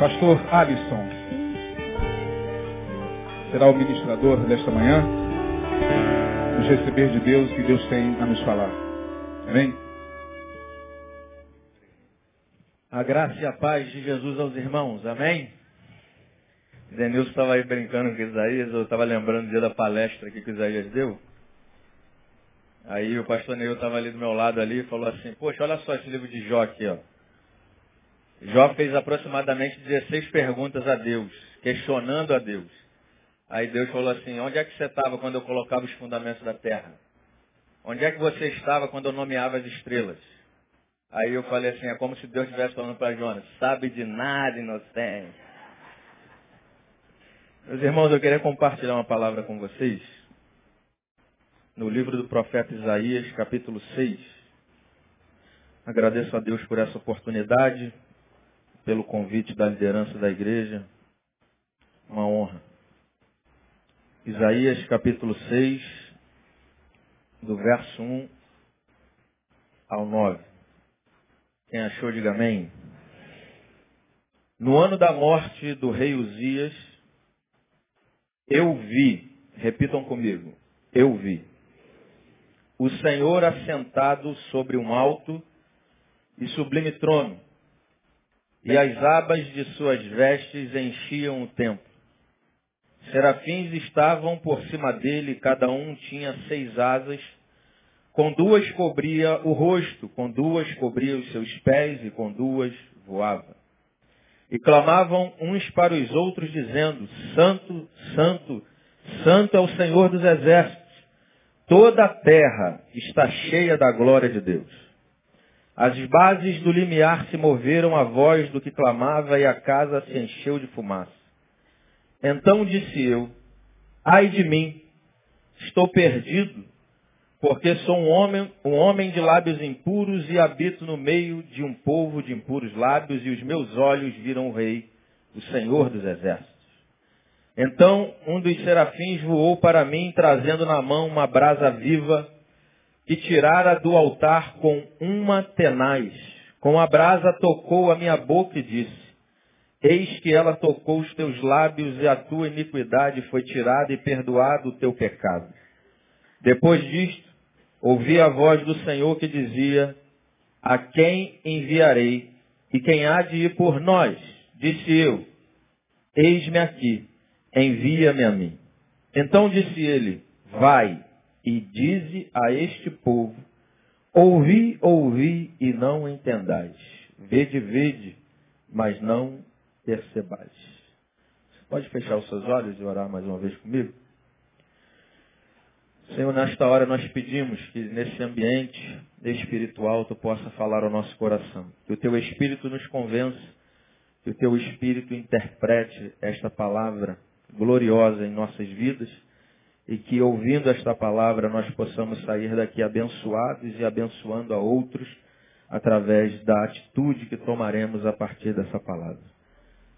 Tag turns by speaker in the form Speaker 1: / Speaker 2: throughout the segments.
Speaker 1: Pastor Alisson será o ministrador desta manhã. Nos receber de Deus que Deus tem a nos falar. Amém?
Speaker 2: A graça e a paz de Jesus aos irmãos. Amém? Denilson estava aí brincando com Isaías, eu estava lembrando do dia da palestra que o Isaías deu. Aí o pastor Neil estava ali do meu lado ali e falou assim, poxa, olha só esse livro de Jó aqui, ó. Jó fez aproximadamente 16 perguntas a Deus, questionando a Deus. Aí Deus falou assim, onde é que você estava quando eu colocava os fundamentos da terra? Onde é que você estava quando eu nomeava as estrelas? Aí eu falei assim, é como se Deus estivesse falando para Jonas, sabe de nada, inocente. Meus irmãos, eu queria compartilhar uma palavra com vocês no livro do profeta Isaías, capítulo 6. Agradeço a Deus por essa oportunidade, pelo convite da liderança da igreja. Uma honra. Isaías, capítulo 6, do verso 1 ao 9. Quem achou, diga amém. No ano da morte do rei Uzias, eu vi, repitam comigo, eu vi, o Senhor assentado sobre um alto e sublime trono, e as abas de suas vestes enchiam o templo. Serafins estavam por cima dele, cada um tinha seis asas, com duas cobria o rosto, com duas cobria os seus pés e com duas voava. E clamavam uns para os outros, dizendo, Santo, Santo, Santo é o Senhor dos exércitos. Toda a terra está cheia da glória de Deus. As bases do limiar se moveram à voz do que clamava e a casa se encheu de fumaça. Então disse eu, ai de mim, estou perdido, porque sou um homem, um homem de lábios impuros e habito no meio de um povo de impuros lábios e os meus olhos viram o rei, o Senhor dos exércitos. Então um dos serafins voou para mim, trazendo na mão uma brasa viva, que tirara do altar com uma tenaz. Com a brasa tocou a minha boca e disse, Eis que ela tocou os teus lábios e a tua iniquidade foi tirada e perdoado o teu pecado. Depois disto, ouvi a voz do Senhor que dizia, a quem enviarei e quem há de ir por nós? Disse eu, eis-me aqui, envia-me a mim. Então disse ele, vai e dize a este povo, ouvi, ouvi e não entendais. Vede, vede, mas não percebais. Você pode fechar os seus olhos e orar mais uma vez comigo? Senhor, nesta hora nós pedimos que nesse ambiente espiritual tu possa falar ao nosso coração. Que o teu Espírito nos convença, que o teu Espírito interprete esta palavra gloriosa em nossas vidas e que ouvindo esta palavra nós possamos sair daqui abençoados e abençoando a outros através da atitude que tomaremos a partir dessa palavra.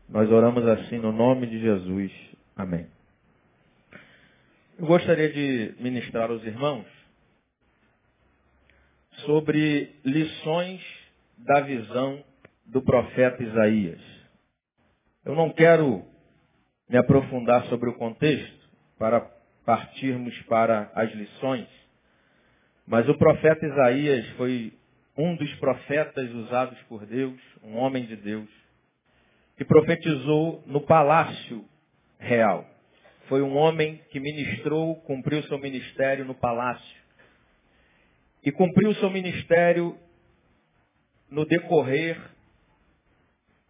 Speaker 2: Nós oramos assim no nome de Jesus. Amém. Eu gostaria de ministrar aos irmãos sobre lições da visão do profeta Isaías. Eu não quero me aprofundar sobre o contexto para partirmos para as lições, mas o profeta Isaías foi um dos profetas usados por Deus, um homem de Deus, que profetizou no palácio real. Foi um homem que ministrou, cumpriu seu ministério no palácio. E cumpriu seu ministério no decorrer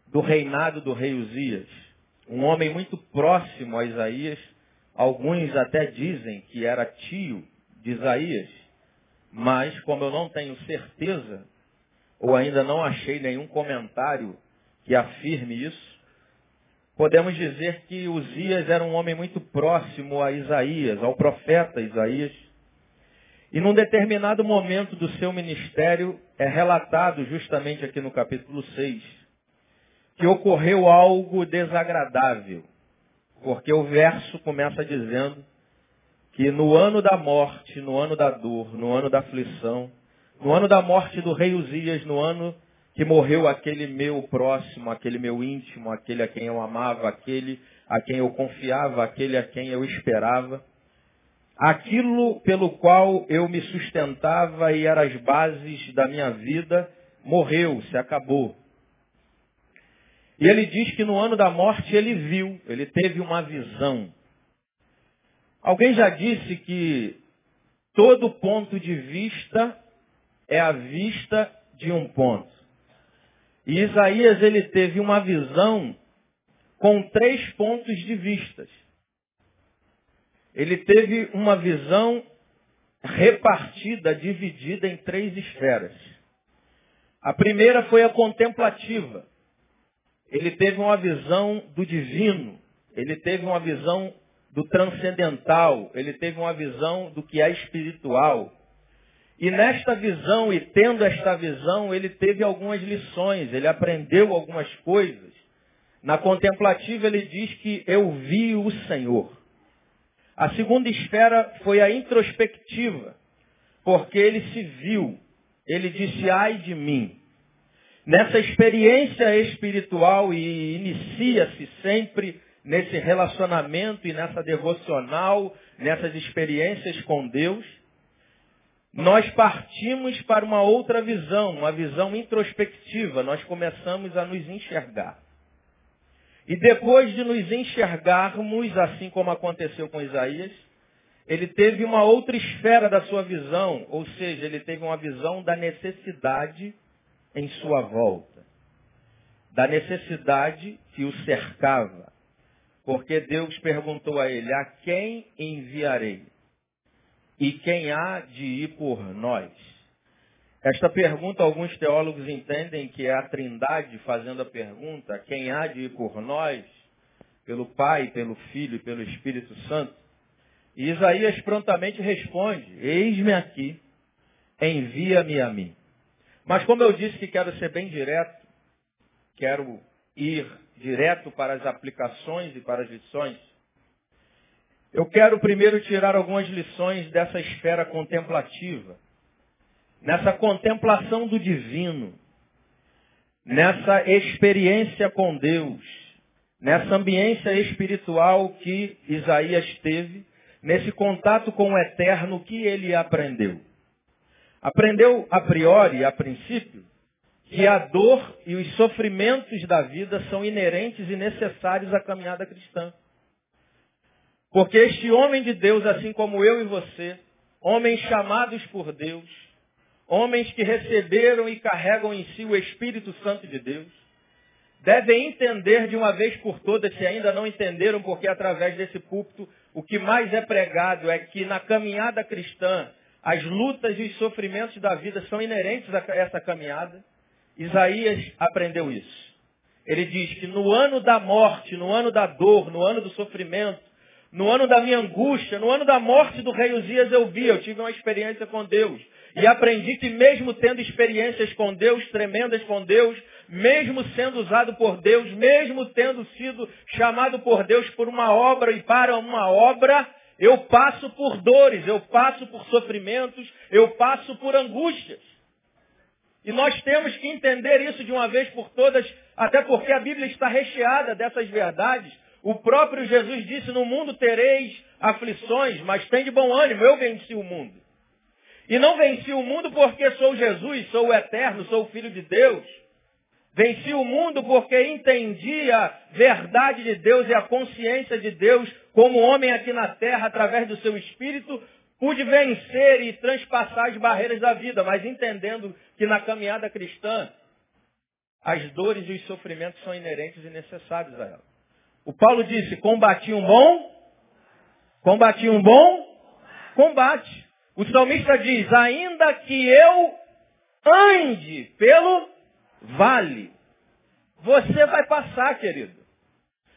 Speaker 2: do reinado do rei Uzias. Um homem muito próximo a Isaías. Alguns até dizem que era tio de Isaías. Mas, como eu não tenho certeza, ou ainda não achei nenhum comentário que afirme isso, podemos dizer que Uzias era um homem muito próximo a Isaías, ao profeta Isaías. E num determinado momento do seu ministério, é relatado justamente aqui no capítulo 6, que ocorreu algo desagradável. Porque o verso começa dizendo que no ano da morte, no ano da dor, no ano da aflição, no ano da morte do rei Uzias, no ano que morreu aquele meu próximo, aquele meu íntimo, aquele a quem eu amava, aquele a quem eu confiava, aquele a quem eu esperava. Aquilo pelo qual eu me sustentava e era as bases da minha vida, morreu, se acabou. E ele diz que no ano da morte ele viu, ele teve uma visão. Alguém já disse que todo ponto de vista é a vista de um ponto. E Isaías ele teve uma visão com três pontos de vistas. Ele teve uma visão repartida, dividida em três esferas. A primeira foi a contemplativa. Ele teve uma visão do divino. Ele teve uma visão do transcendental. Ele teve uma visão do que é espiritual. E nesta visão, e tendo esta visão, ele teve algumas lições, ele aprendeu algumas coisas. Na contemplativa, ele diz que eu vi o Senhor. A segunda esfera foi a introspectiva, porque ele se viu. Ele disse, ai de mim. Nessa experiência espiritual, e inicia-se sempre nesse relacionamento e nessa devocional, nessas experiências com Deus, nós partimos para uma outra visão, uma visão introspectiva. Nós começamos a nos enxergar. E depois de nos enxergarmos, assim como aconteceu com Isaías, ele teve uma outra esfera da sua visão, ou seja, ele teve uma visão da necessidade em sua volta. Da necessidade que o cercava. Porque Deus perguntou a ele, a quem enviarei? E quem há de ir por nós? Esta pergunta, alguns teólogos entendem que é a trindade fazendo a pergunta, quem há de ir por nós? Pelo Pai, pelo Filho e pelo Espírito Santo. E Isaías prontamente responde, eis-me aqui, envia-me a mim. Mas como eu disse que quero ser bem direto, quero ir direto para as aplicações e para as lições, eu quero primeiro tirar algumas lições dessa esfera contemplativa, nessa contemplação do divino, nessa experiência com Deus, nessa ambiência espiritual que Isaías teve, nesse contato com o eterno que ele aprendeu. Aprendeu a priori, a princípio, que a dor e os sofrimentos da vida são inerentes e necessários à caminhada cristã. Porque este homem de Deus, assim como eu e você, homens chamados por Deus, homens que receberam e carregam em si o Espírito Santo de Deus, devem entender de uma vez por todas, se ainda não entenderam, porque através desse púlpito o que mais é pregado é que na caminhada cristã as lutas e os sofrimentos da vida são inerentes a essa caminhada. Isaías aprendeu isso. Ele diz que no ano da morte, no ano da dor, no ano do sofrimento, no ano da minha angústia, no ano da morte do rei Uzias eu vi, eu tive uma experiência com Deus. E aprendi que mesmo tendo experiências com Deus, tremendas com Deus, mesmo sendo usado por Deus, mesmo tendo sido chamado por Deus por uma obra e para uma obra, eu passo por dores, eu passo por sofrimentos, eu passo por angústias. E nós temos que entender isso de uma vez por todas, até porque a Bíblia está recheada dessas verdades, o próprio Jesus disse, no mundo tereis aflições, mas tem de bom ânimo, eu venci o mundo. E não venci o mundo porque sou Jesus, sou o eterno, sou o Filho de Deus. Venci o mundo porque entendi a verdade de Deus e a consciência de Deus como homem aqui na terra, através do seu Espírito, pude vencer e transpassar as barreiras da vida, mas entendendo que na caminhada cristã, as dores e os sofrimentos são inerentes e necessários a ela. O Paulo disse, combati um bom, combati um bom combate. O salmista diz, ainda que eu ande pelo vale, você vai passar, querido.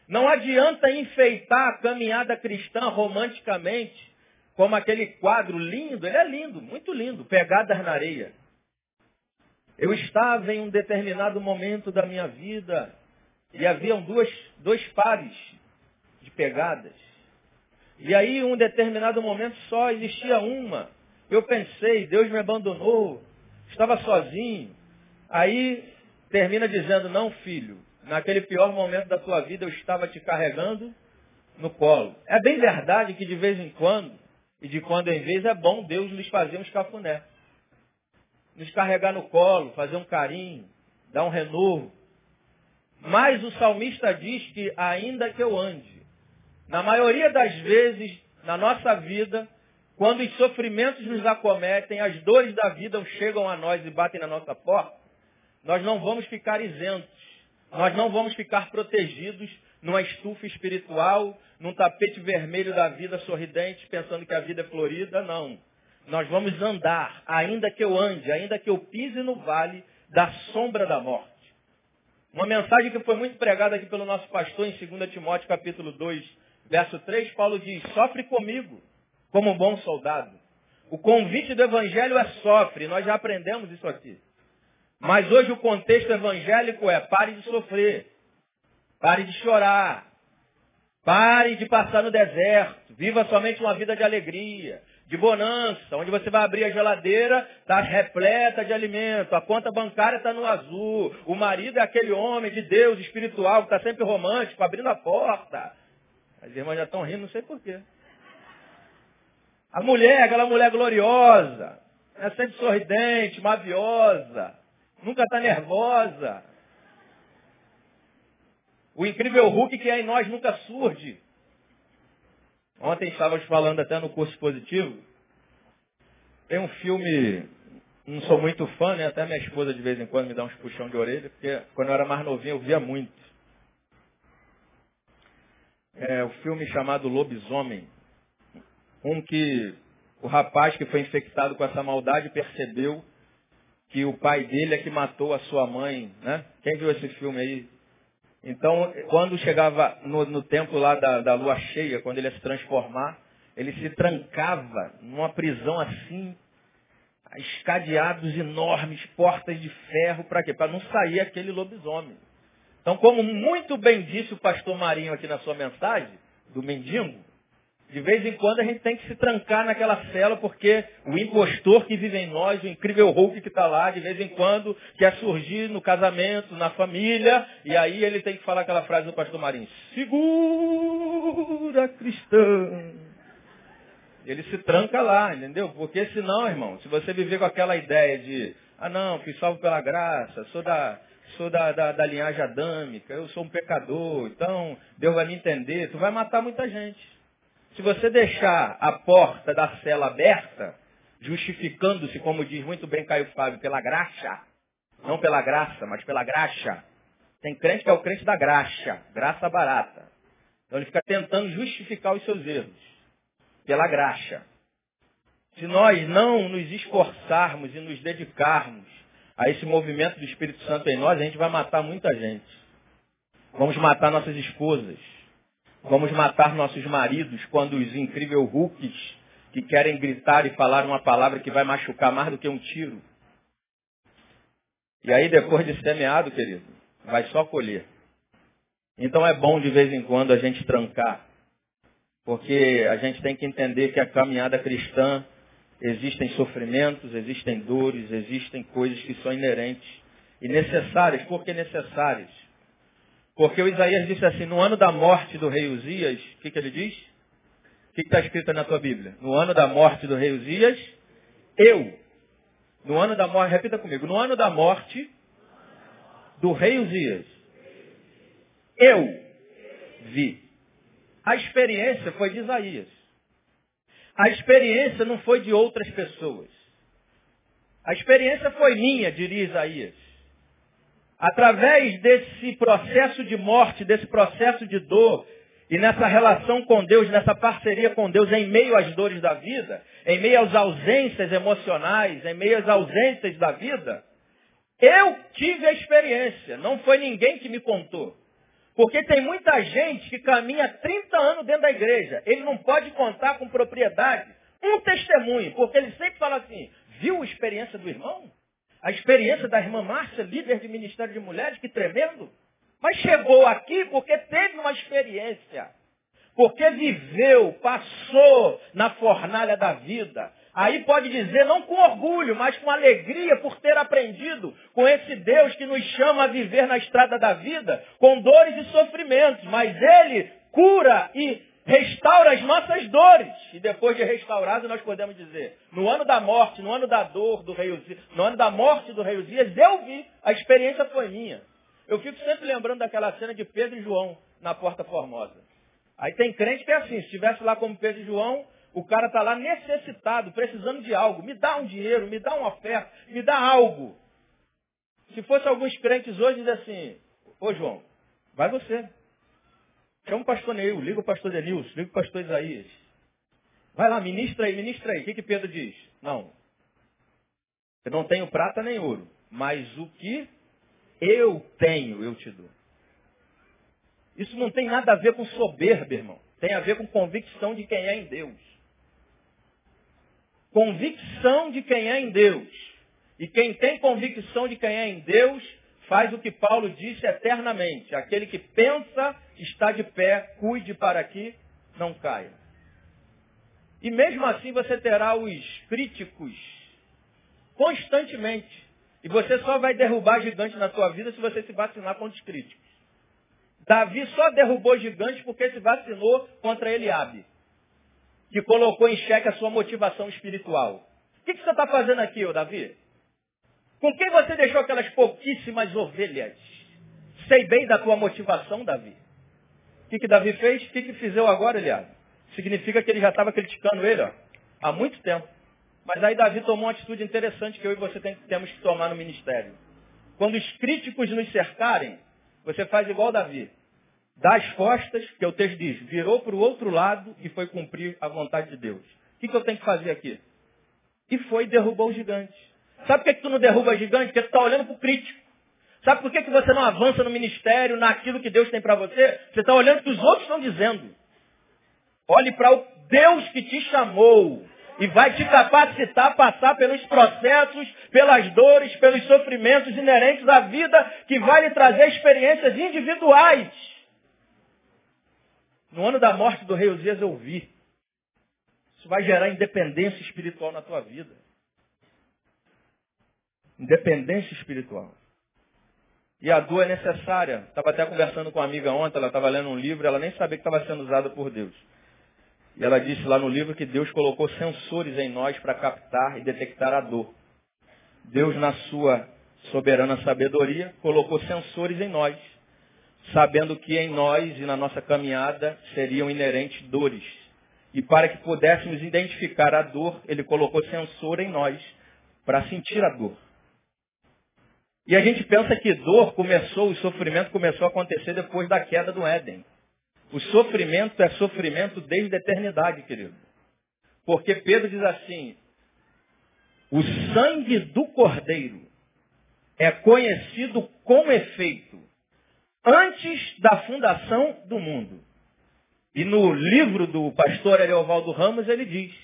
Speaker 2: Não adianta enfeitar a caminhada cristã romanticamente, como aquele quadro lindo, ele é lindo, muito lindo, pegadas na areia. Eu estava em um determinado momento da minha vida e haviam duas, dois pares de pegadas. E aí, em um determinado momento, só existia uma. Eu pensei, Deus me abandonou, estava sozinho. Aí termina dizendo, não filho, naquele pior momento da tua vida eu estava te carregando no colo. É bem verdade que de vez em quando, e de quando em vez, é bom Deus nos fazer um escafuné. Nos carregar no colo, fazer um carinho, dar um renovo. Mas o salmista diz que ainda que eu ande, na maioria das vezes na nossa vida, quando os sofrimentos nos acometem, as dores da vida chegam a nós e batem na nossa porta, nós não vamos ficar isentos. Nós não vamos ficar protegidos numa estufa espiritual, num tapete vermelho da vida sorridente, pensando que a vida é florida. Não. Nós vamos andar, ainda que eu ande, ainda que eu pise no vale da sombra da morte. Uma mensagem que foi muito pregada aqui pelo nosso pastor em 2 Timóteo capítulo 2, verso 3, Paulo diz, sofre comigo, como um bom soldado. O convite do evangelho é sofre, nós já aprendemos isso aqui. Mas hoje o contexto evangélico é pare de sofrer, pare de chorar, pare de passar no deserto, viva somente uma vida de alegria, de bonança, onde você vai abrir a geladeira, está repleta de alimento, a conta bancária está no azul, o marido é aquele homem de Deus espiritual que está sempre romântico, abrindo a porta. As irmãs já estão rindo, não sei porquê. A mulher, aquela mulher gloriosa, é sempre sorridente, maviosa, nunca está nervosa. O incrível Hulk que é em nós nunca surge. Ontem estávamos falando até no curso positivo. Tem um filme, não sou muito fã, né? Até minha esposa de vez em quando me dá uns puxão de orelha, porque quando eu era mais novinho eu via muito. É o filme chamado Lobisomem. Um que o rapaz que foi infectado com essa maldade percebeu que o pai dele é que matou a sua mãe, né? Quem viu esse filme aí? Então, quando chegava no, no tempo lá da, da lua cheia, quando ele ia se transformar, ele se trancava numa prisão assim, escadeados enormes, portas de ferro, para quê? Para não sair aquele lobisomem. Então, como muito bem disse o pastor Marinho aqui na sua mensagem, do mendigo, de vez em quando a gente tem que se trancar naquela cela, porque o impostor que vive em nós, o incrível Hulk que está lá, de vez em quando quer surgir no casamento, na família, e aí ele tem que falar aquela frase do pastor Marinho, segura cristã. Ele se tranca lá, entendeu? Porque senão, irmão, se você viver com aquela ideia de, ah não, fui salvo pela graça, sou da, sou da, da, da linhagem adâmica, eu sou um pecador, então Deus vai me entender, tu vai matar muita gente. Se você deixar a porta da cela aberta, justificando-se, como diz muito bem Caio Fábio, pela graxa, não pela graça, mas pela graxa. Tem crente que é o crente da graxa, graça barata. Então ele fica tentando justificar os seus erros, pela graxa. Se nós não nos esforçarmos e nos dedicarmos a esse movimento do Espírito Santo em nós, a gente vai matar muita gente. Vamos matar nossas esposas. Vamos matar nossos maridos quando os incríveis Hulks que querem gritar e falar uma palavra que vai machucar mais do que um tiro. E aí depois de semeado, querido, vai só colher. Então é bom de vez em quando a gente trancar. Porque a gente tem que entender que a caminhada cristã existem sofrimentos, existem dores, existem coisas que são inerentes e necessárias. Por que necessárias? Porque o Isaías disse assim, no ano da morte do rei Uzias, o que, que ele diz? O que está escrito na tua Bíblia? No ano da morte do rei Uzias, eu. No ano da morte, repita comigo, no ano da morte do rei Uzias, eu vi. A experiência foi de Isaías. A experiência não foi de outras pessoas. A experiência foi minha, diria Isaías. Através desse processo de morte, desse processo de dor, e nessa relação com Deus, nessa parceria com Deus, em meio às dores da vida, em meio às ausências emocionais, em meio às ausências da vida, eu tive a experiência, não foi ninguém que me contou. Porque tem muita gente que caminha 30 anos dentro da igreja. Ele não pode contar com propriedade um testemunho, porque ele sempre fala assim, viu a experiência do irmão? A experiência da irmã Márcia, líder de Ministério de Mulheres, que tremendo. Mas chegou aqui porque teve uma experiência. Porque viveu, passou na fornalha da vida. Aí pode dizer, não com orgulho, mas com alegria por ter aprendido com esse Deus que nos chama a viver na estrada da vida, com dores e sofrimentos, mas Ele cura e restaura as nossas dores. E depois de restaurado, nós podemos dizer, no ano da morte, no ano da dor do rei Uzias, no ano da morte do rei Uzias, eu vi, a experiência foi minha. Eu fico sempre lembrando daquela cena de Pedro e João na Porta Formosa. Aí tem crente que é assim, se estivesse lá como Pedro e João, o cara está lá necessitado, precisando de algo. Me dá um dinheiro, me dá uma oferta, me dá algo. Se fosse alguns crentes hoje, dizer assim, ô João, vai você. Chama o pastor Neil, liga o pastor Denilson, liga o pastor Isaías. Vai lá, ministra aí, ministra aí. O que, que Pedro diz? Não. Eu não tenho prata nem ouro, mas o que eu tenho, eu te dou. Isso não tem nada a ver com soberba, irmão. Tem a ver com convicção de quem é em Deus. Convicção de quem é em Deus. E quem tem convicção de quem é em Deus, faz o que Paulo disse eternamente. Aquele que pensa está de pé, cuide para que não caia. E mesmo assim você terá os críticos constantemente. E você só vai derrubar gigante na sua vida se você se vacinar contra os críticos. Davi só derrubou gigantes porque se vacinou contra Eliabe, que colocou em xeque a sua motivação espiritual. O que, que você está fazendo aqui, ô Davi? Com quem você deixou aquelas pouquíssimas ovelhas? Sei bem da tua motivação, Davi. O que, que Davi fez? O que, que fizeu agora, Eliabe? Significa que ele já estava criticando ele ó, há muito tempo. Mas aí Davi tomou uma atitude interessante que eu e você tem, temos que tomar no ministério. Quando os críticos nos cercarem, você faz igual Davi. Dá as costas, que o texto diz, virou para o outro lado e foi cumprir a vontade de Deus. O que, que eu tenho que fazer aqui? E foi e derrubou o gigante. Sabe por que, que tu não derruba gigante? Porque tu está olhando para o crítico. Sabe por que, que você não avança no ministério, naquilo que Deus tem para você? Você está olhando o que os outros estão dizendo. Olhe para o Deus que te chamou e vai te capacitar a passar pelos processos, pelas dores, pelos sofrimentos inerentes à vida, que vai lhe trazer experiências individuais. No ano da morte do rei Uzias eu vi. Isso vai gerar independência espiritual na tua vida. Independência espiritual. E a dor é necessária. Estava até conversando com uma amiga ontem, ela estava lendo um livro, ela nem sabia que estava sendo usada por Deus. E ela disse lá no livro que Deus colocou sensores em nós para captar e detectar a dor. Deus, na sua soberana sabedoria, colocou sensores em nós, sabendo que em nós e na nossa caminhada seriam inerentes dores. E para que pudéssemos identificar a dor, Ele colocou sensor em nós para sentir a dor. E a gente pensa que dor começou, o sofrimento começou a acontecer depois da queda do Éden. O sofrimento é sofrimento desde a eternidade, querido. Porque Pedro diz assim, o sangue do cordeiro é conhecido com efeito antes da fundação do mundo. E no livro do pastor Ariovaldo Ramos ele diz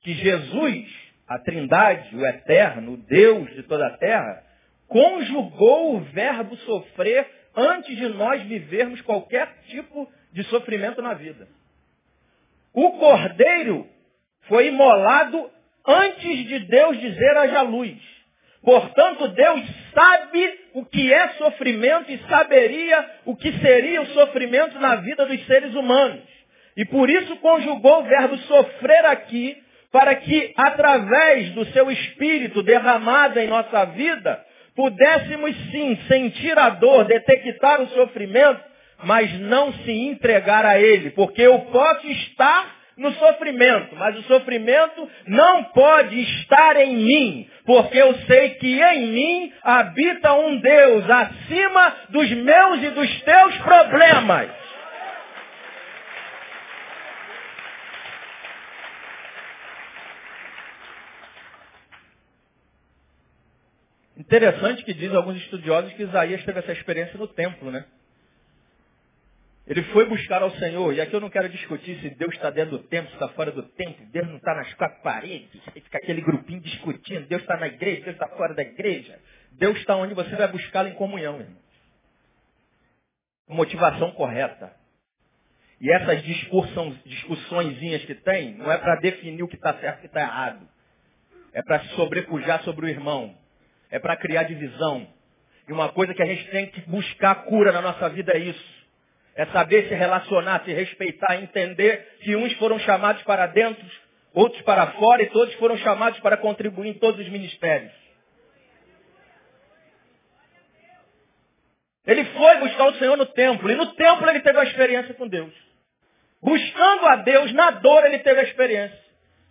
Speaker 2: que Jesus, a trindade, o eterno, o Deus de toda a terra, conjugou o verbo sofrer antes de nós vivermos qualquer tipo de sofrimento na vida. O cordeiro foi imolado antes de Deus dizer haja luz. Portanto, Deus sabe o que é sofrimento e saberia o que seria o sofrimento na vida dos seres humanos. E por isso conjugou o verbo sofrer aqui, para que, através do seu espírito derramado em nossa vida, pudéssemos sim sentir a dor, detectar o sofrimento mas não se entregar a ele, porque eu posso estar no sofrimento, mas o sofrimento não pode estar em mim, porque eu sei que em mim habita um Deus acima dos meus e dos teus problemas. Interessante que diz alguns estudiosos que Isaías teve essa experiência no templo, né? Ele foi buscar ao Senhor, e aqui eu não quero discutir se Deus está dentro do templo, se está fora do templo, Deus não está nas quatro paredes, aí fica aquele grupinho discutindo, Deus está na igreja, Deus está fora da igreja. Deus está onde você vai buscá-lo em comunhão, irmãos. Motivação correta. E essas discussõezinhas que tem, não é para definir o que está certo e o que está errado. é para se sobrepujar sobre o irmão, é para criar divisão. E uma coisa que a gente tem que buscar cura na nossa vida é isso. É saber se relacionar, se respeitar, entender que uns foram chamados para dentro, outros para fora e todos foram chamados para contribuir em todos os ministérios. Ele foi buscar o Senhor no templo. E no templo ele teve a experiência com Deus. Buscando a Deus, na dor ele teve a experiência.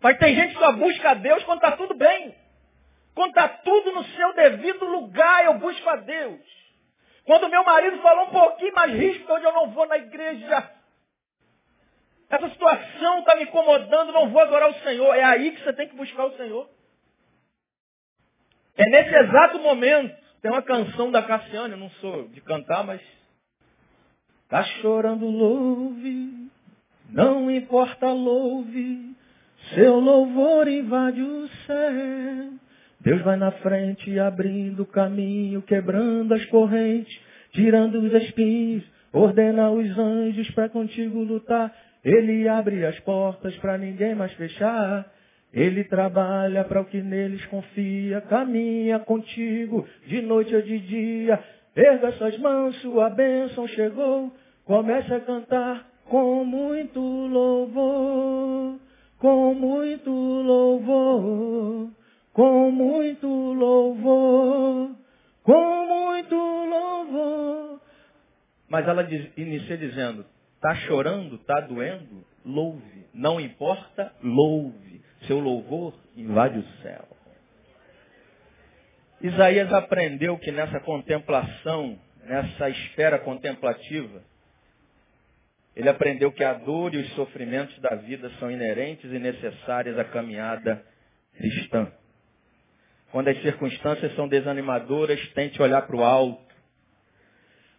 Speaker 2: Mas tem gente que só busca a Deus quando está tudo bem. Quando está tudo no seu devido lugar, eu busco a Deus. Quando meu marido falou um pouquinho mais risco, onde eu não vou na igreja. Essa situação está me incomodando, não vou adorar o Senhor. É aí que você tem que buscar o Senhor. É nesse exato momento tem uma canção da Cassiane, eu não sou de cantar, mas. Tá chorando, louve, não importa, louve, seu louvor invade o céu. Deus vai na frente, abrindo o caminho, quebrando as correntes, tirando os espinhos, ordena os anjos para contigo lutar. Ele abre as portas para ninguém mais fechar. Ele trabalha para o que neles confia, caminha contigo de noite ou de dia. Erga suas mãos, sua bênção chegou. Comece a cantar com muito louvor, com muito louvor, com muito louvor, com muito louvor. Mas ela diz, inicia dizendo, está chorando, está doendo? Louve. Não importa, louve. Seu louvor invade o céu. Isaías aprendeu que nessa contemplação, nessa esfera contemplativa, ele aprendeu que a dor e os sofrimentos da vida são inerentes e necessárias à caminhada cristã. Quando as circunstâncias são desanimadoras, tente olhar para o alto.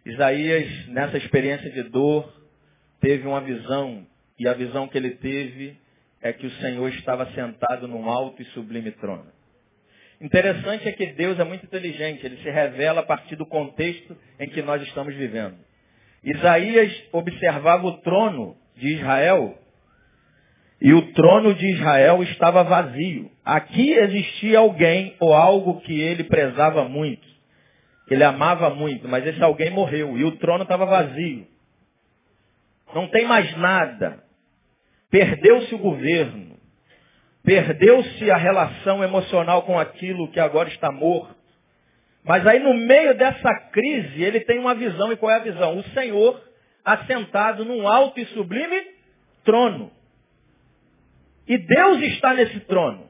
Speaker 2: Isaías, nessa experiência de dor, teve uma visão, e a visão que ele teve é que o Senhor estava sentado num alto e sublime trono. Interessante é que Deus é muito inteligente, ele se revela a partir do contexto em que nós estamos vivendo. Isaías observava o trono de Israel e o trono de Israel estava vazio. Aqui existia alguém ou algo que ele prezava muito, que ele amava muito, mas esse alguém morreu e o trono estava vazio. Não tem mais nada. Perdeu-se o governo. Perdeu-se a relação emocional com aquilo que agora está morto. Mas aí no meio dessa crise, ele tem uma visão. E qual é a visão? O Senhor assentado num alto e sublime trono. E Deus está nesse trono.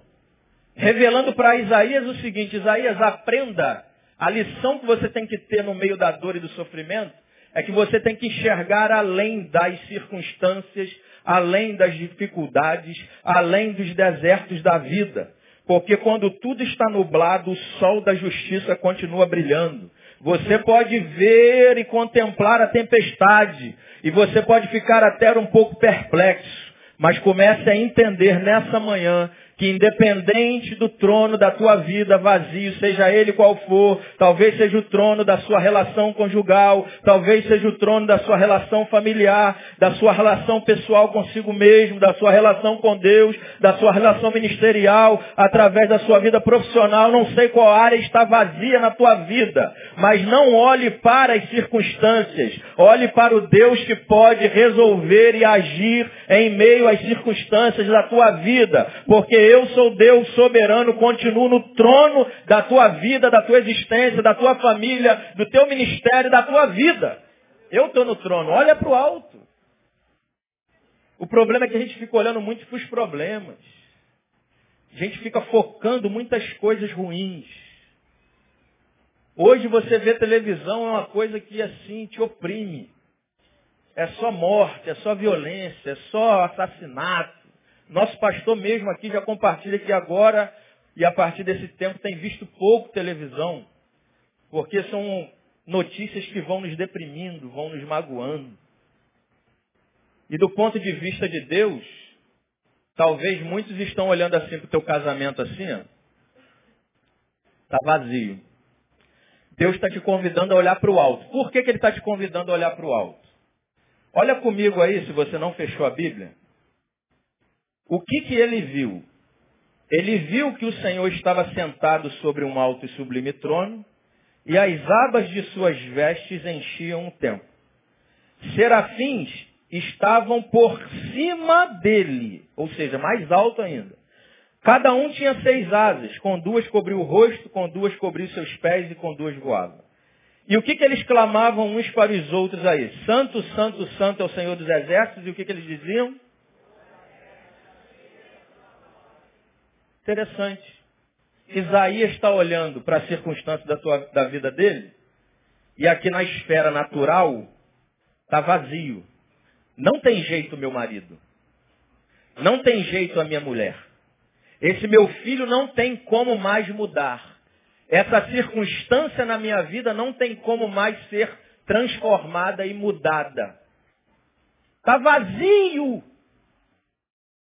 Speaker 2: Revelando para Isaías o seguinte, Isaías, aprenda a lição que você tem que ter no meio da dor e do sofrimento, é que você tem que enxergar além das circunstâncias além das dificuldades, além dos desertos da vida. Porque quando tudo está nublado, o sol da justiça continua brilhando. Você pode ver e contemplar a tempestade. E você pode ficar até um pouco perplexo. Mas comece a entender nessa manhã que independente do trono da tua vida vazio, seja ele qual for, talvez seja o trono da sua relação conjugal, talvez seja o trono da sua relação familiar, da sua relação pessoal consigo mesmo, da sua relação com Deus, da sua relação ministerial, através da sua vida profissional, não sei qual área está vazia na tua vida, mas não olhe para as circunstâncias, olhe para o Deus que pode resolver e agir em meio às circunstâncias da tua vida, porque eu sou Deus soberano, continuo no trono da tua vida, da tua existência, da tua família, do teu ministério, da tua vida. Eu estou no trono, olha para o alto. O problema é que a gente fica olhando muito para os problemas. A gente fica focando muitas coisas ruins. Hoje você vê televisão é uma coisa que assim te oprime. É só morte, é só violência, é só assassinato. Nosso pastor mesmo aqui já compartilha que agora, e a partir desse tempo, tem visto pouco televisão, porque são notícias que vão nos deprimindo, vão nos magoando. E do ponto de vista de Deus, talvez muitos estão olhando assim para o teu casamento assim, ó. Está vazio. Deus está te convidando a olhar para o alto. Por que, que Ele está te convidando a olhar para o alto? Olha comigo aí, se você não fechou a Bíblia. O que, que ele viu? ele viu que o Senhor estava sentado sobre um alto e sublime trono, e as abas de suas vestes enchiam o templo. Serafins estavam por cima dele, ou seja, mais alto ainda. Cada um tinha seis asas, com duas cobriu o rosto, com duas cobriu seus pés e com duas voava. E o que, que eles clamavam uns para os outros aí? Santo, santo, santo é o Senhor dos exércitos. E o que, que eles diziam? Interessante. Isaías está olhando para a circunstância da, tua, da vida dele, e aqui na esfera natural está vazio. Não tem jeito meu marido. Não tem jeito a minha mulher. Esse meu filho não tem como mais mudar. Essa circunstância na minha vida não tem como mais ser transformada e mudada. Está vazio.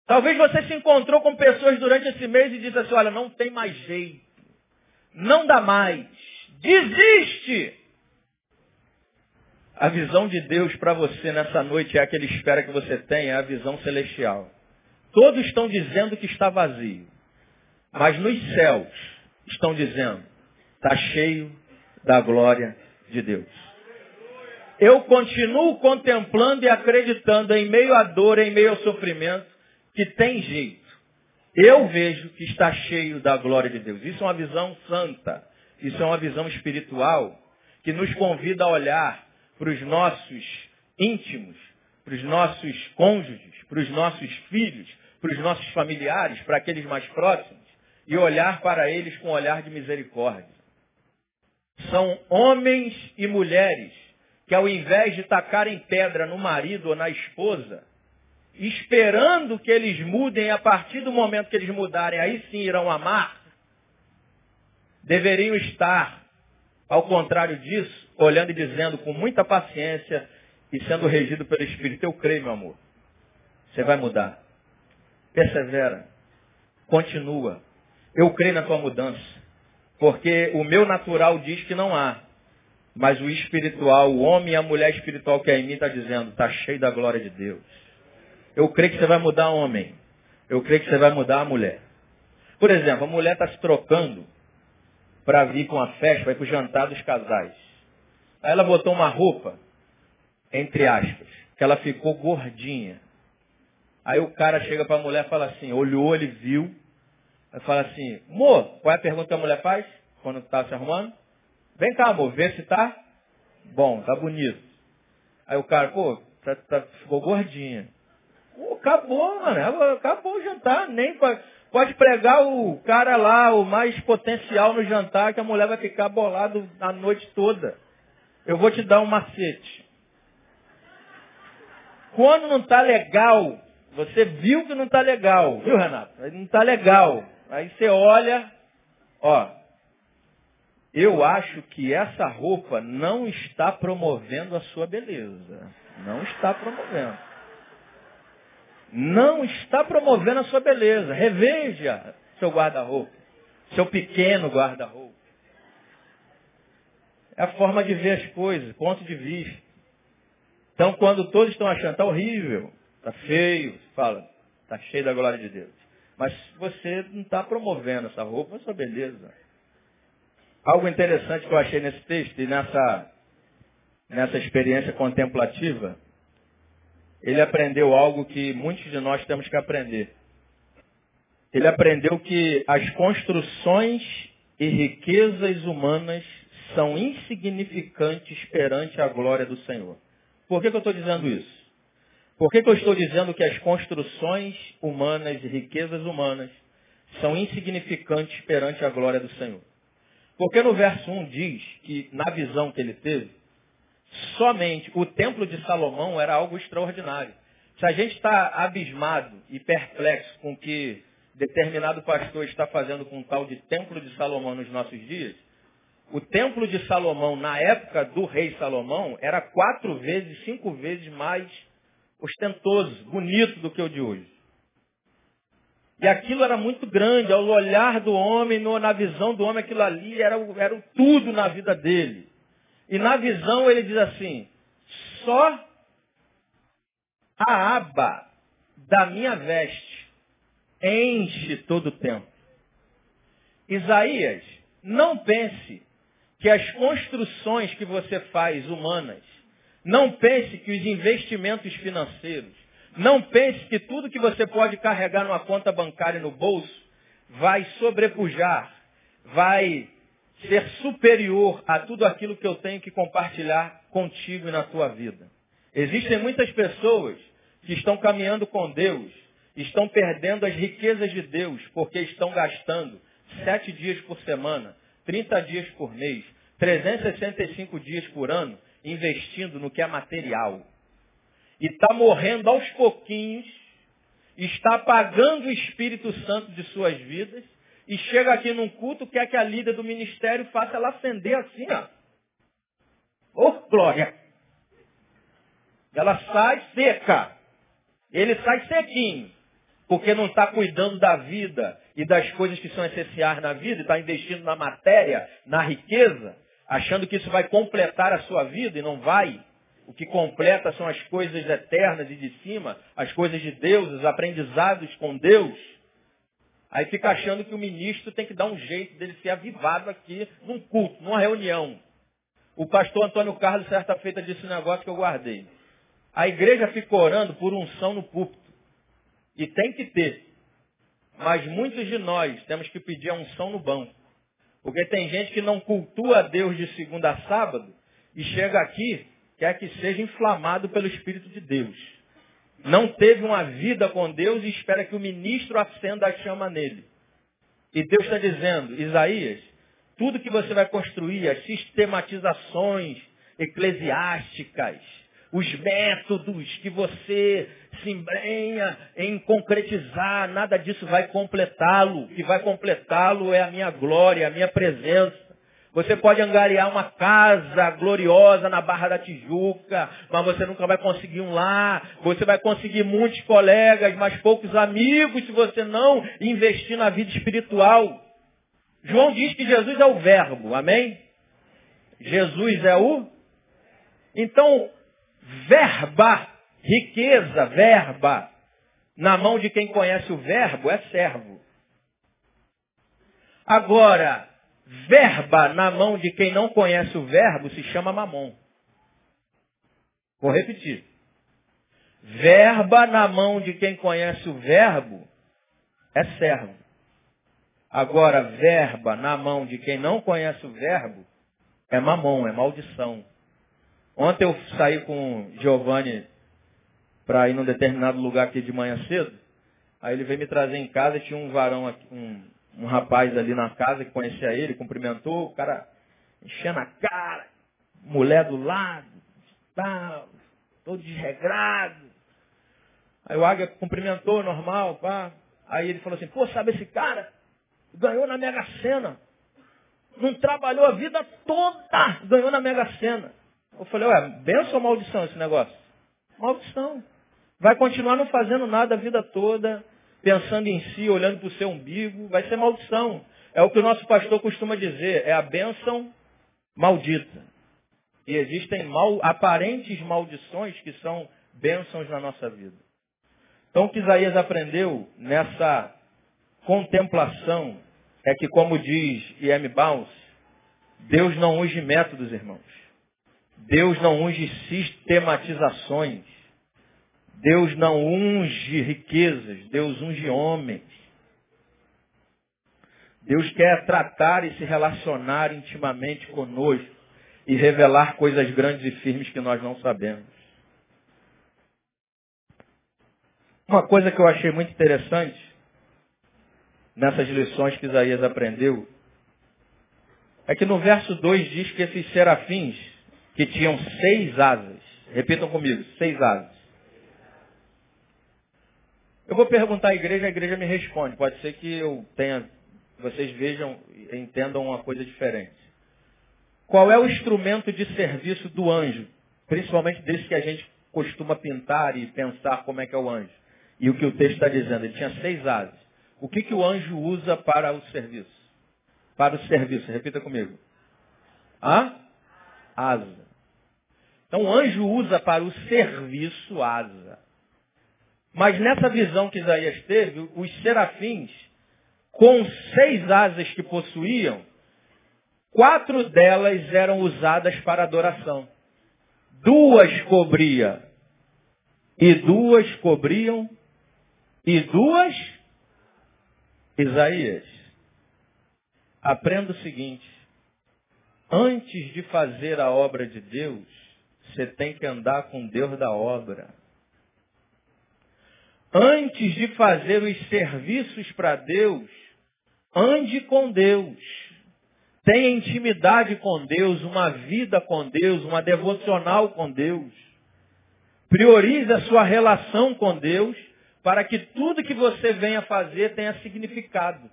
Speaker 2: Talvez você se encontrou com pessoas durante esse mês e disse assim, olha, não tem mais jeito. Não dá mais. Desiste. A visão de Deus para você nessa noite é a que Ele espera que você tenha, é a visão celestial. Todos estão dizendo que está vazio. Mas nos céus estão dizendo, está cheio da glória de Deus. Eu continuo contemplando e acreditando em meio à dor, em meio ao sofrimento, que tem jeito. Eu vejo que está cheio da glória de Deus. Isso é uma visão santa. Isso é uma visão espiritual que nos convida a olhar para os nossos íntimos, para os nossos cônjuges, para os nossos filhos, para os nossos familiares, para aqueles mais próximos, e olhar para eles com um olhar de misericórdia. São homens e mulheres que ao invés de tacarem pedra no marido ou na esposa, esperando que eles mudem, a partir do momento que eles mudarem, aí sim irão amar, deveriam estar, ao contrário disso, olhando e dizendo com muita paciência e sendo regido pelo Espírito, eu creio, meu amor. Você vai mudar. Persevera. Continua. Eu creio na tua mudança. Porque o meu natural diz que não há. Mas o espiritual, o homem e a mulher espiritual que é em mim está dizendo, está cheio da glória de Deus. Eu creio que você vai mudar homem. Eu creio que você vai mudar a mulher. Por exemplo, a mulher está se trocando para vir com a festa, vai para o jantar dos casais. Aí ela botou uma roupa, entre aspas, que ela ficou gordinha. Aí o cara chega para a mulher e fala assim, olhou, ele viu, Aí fala assim, amor, qual é a pergunta que a mulher faz quando está se arrumando? Vem cá, amor, vê se tá bom, tá bonito. Aí o cara, pô, tá, tá, ficou gordinha. Acabou, mano, acabou o jantar, nem pode, pode pregar o cara lá, o mais potencial no jantar, que a mulher vai ficar bolado a noite toda. Eu vou te dar um macete. Quando não tá legal, você viu que não tá legal, viu, Renato? Não tá legal. Aí você olha, ó, eu acho que essa roupa não está promovendo a sua beleza. Não está promovendo. Não está promovendo a sua beleza. Reveja seu guarda-roupa. Seu pequeno guarda-roupa. É a forma de ver as coisas, ponto de vista. Então, quando todos estão achando, está horrível, está feio, fala, está cheio da glória de Deus. Mas você não está promovendo essa roupa, essa beleza. Algo interessante que eu achei nesse texto e nessa, nessa experiência contemplativa, ele aprendeu algo que muitos de nós temos que aprender. Ele aprendeu que as construções e riquezas humanas são insignificantes perante a glória do Senhor. Por que, que eu estou dizendo isso? Por que, que eu estou dizendo que as construções humanas e riquezas humanas são insignificantes perante a glória do Senhor? Porque no verso 1 diz que, na visão que ele teve, somente o templo de Salomão era algo extraordinário. Se a gente está abismado e perplexo com o que determinado pastor está fazendo com o tal de templo de Salomão nos nossos dias, o templo de Salomão, na época do rei Salomão, era quatro vezes, cinco vezes mais ostentoso, bonito do que o de hoje. E aquilo era muito grande, ao olhar do homem, na visão do homem, aquilo ali era, era tudo na vida dele. E na visão ele diz assim, só a aba da minha veste enche todo o tempo. Isaías, não pense que as construções que você faz humanas, não pense que os investimentos financeiros, não pense que tudo que você pode carregar numa conta bancária no bolso vai sobrepujar, vai ser superior a tudo aquilo que eu tenho que compartilhar contigo e na tua vida. Existem muitas pessoas que estão caminhando com Deus, estão perdendo as riquezas de Deus, porque estão gastando sete dias por semana, 30 dias por mês, 365 dias por ano, investindo no que é material. E está morrendo aos pouquinhos, está apagando o Espírito Santo de suas vidas, e chega aqui num culto, quer que a líder do ministério faça ela acender assim, ó. Oh, glória! Ela sai seca. Ele sai sequinho. Porque não está cuidando da vida e das coisas que são essenciais na vida, está investindo na matéria, na riqueza, achando que isso vai completar a sua vida e não vai. O que completa são as coisas eternas e de cima, as coisas de Deus, os aprendizados com Deus. Aí fica achando que o ministro tem que dar um jeito dele ser avivado aqui num culto, numa reunião. O pastor Antônio Carlos, certa feita, disse um negócio que eu guardei. A igreja fica orando por unção no púlpito. E tem que ter. Mas muitos de nós temos que pedir a unção no banco. Porque tem gente que não cultua a Deus de segunda a sábado e chega aqui, quer que seja inflamado pelo Espírito de Deus não teve uma vida com Deus e espera que o ministro acenda a chama nele. E Deus está dizendo, Isaías, tudo que você vai construir, as sistematizações eclesiásticas, os métodos que você se embrenha em concretizar, nada disso vai completá-lo. O que vai completá-lo é a minha glória, a minha presença. Você pode angariar uma casa gloriosa na Barra da Tijuca, mas você nunca vai conseguir um lá. Você vai conseguir muitos colegas, mas poucos amigos se você não investir na vida espiritual. João diz que Jesus é o verbo, amém? Jesus é o? Então, verba, riqueza, verba, na mão de quem conhece o verbo é servo. Agora, Verba na mão de quem não conhece o verbo se chama mamon. Vou repetir. Verba na mão de quem conhece o verbo é servo. Agora, verba na mão de quem não conhece o verbo é mamon, é maldição. Ontem eu saí com Giovanni para ir num determinado lugar aqui de manhã cedo. Aí ele veio me trazer em casa e tinha um varão aqui, um, um rapaz ali na casa que conhecia ele, cumprimentou, o cara enchendo a cara, mulher do lado, tal, todo desregrado. Aí o Águia cumprimentou, normal, pá. Aí ele falou assim, pô, sabe esse cara? Ganhou na Mega Sena. Não trabalhou a vida toda, ganhou na Mega Sena. Eu falei, ué, benção ou maldição esse negócio? Maldição. Vai continuar não fazendo nada a vida toda, pensando em si, olhando para o seu umbigo, vai ser maldição. É o que o nosso pastor costuma dizer, é a bênção maldita. E existem mal, aparentes maldições que são bênçãos na nossa vida. Então o que Isaías aprendeu nessa contemplação é que, como diz I.M. Baus, Deus não unge métodos, irmãos. Deus não unge sistematizações. Deus não unge riquezas, Deus unge homens. Deus quer tratar e se relacionar intimamente conosco e revelar coisas grandes e firmes que nós não sabemos. Uma coisa que eu achei muito interessante nessas lições que Isaías aprendeu é que no verso 2 diz que esses serafins que tinham seis asas, repitam comigo, seis asas, eu vou perguntar à igreja, a igreja me responde. Pode ser que eu tenha, vocês vejam, entendam uma coisa diferente. Qual é o instrumento de serviço do anjo? Principalmente desse que a gente costuma pintar e pensar como é que é o anjo. E o que o texto está dizendo, ele tinha seis asas. O que, que o anjo usa para o serviço? Para o serviço, repita comigo. Hã? Asa. Então o anjo usa para o serviço asa. Mas nessa visão que Isaías teve, os serafins, com seis asas que possuíam, quatro delas eram usadas para adoração. Duas cobria e duas cobriam e duas Isaías. Aprenda o seguinte: antes de fazer a obra de Deus, você tem que andar com Deus da obra. Antes de fazer os serviços para Deus, ande com Deus. Tenha intimidade com Deus, uma vida com Deus, uma devocional com Deus. Priorize a sua relação com Deus para que tudo que você venha fazer tenha significado.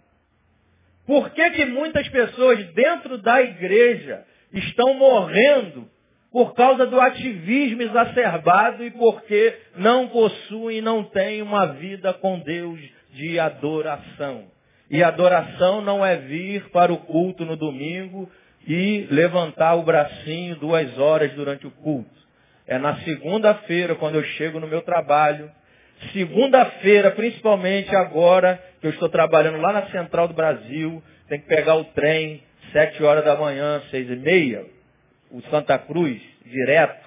Speaker 2: Por que, que muitas pessoas dentro da igreja estão morrendo por causa do ativismo exacerbado e porque não possuem, não têm uma vida com Deus de adoração. E adoração não é vir para o culto no domingo e levantar o bracinho duas horas durante o culto. É na segunda-feira, quando eu chego no meu trabalho, segunda-feira, principalmente agora, que eu estou trabalhando lá na Central do Brasil, tem que pegar o trem, sete horas da manhã, seis e meia, o Santa Cruz, direto.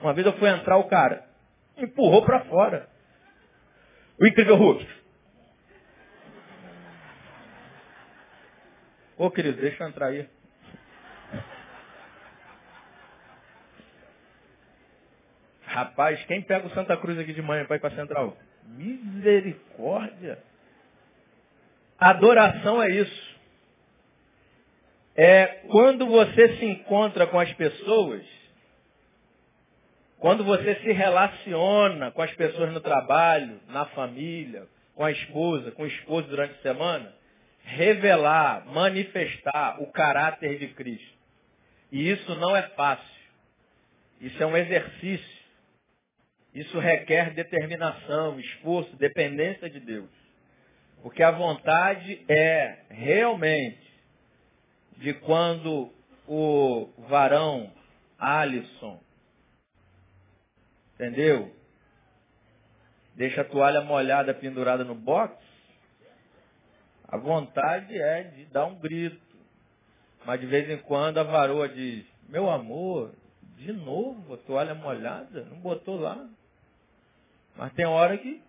Speaker 2: Uma vez eu fui entrar, o cara empurrou para fora. O incrível Hulk. Ô querido, deixa eu entrar aí. Rapaz, quem pega o Santa Cruz aqui de manhã para ir para Central? Misericórdia. Adoração é isso é quando você se encontra com as pessoas, quando você se relaciona com as pessoas no trabalho, na família, com a esposa, com o esposo durante a semana, revelar, manifestar o caráter de Cristo. E isso não é fácil. Isso é um exercício. Isso requer determinação, esforço, dependência de Deus. Porque a vontade é realmente de quando o varão Alisson, entendeu? Deixa a toalha molhada pendurada no box, a vontade é de dar um grito. Mas de vez em quando a varoa diz, meu amor, de novo, a toalha molhada, não botou lá. Mas tem hora que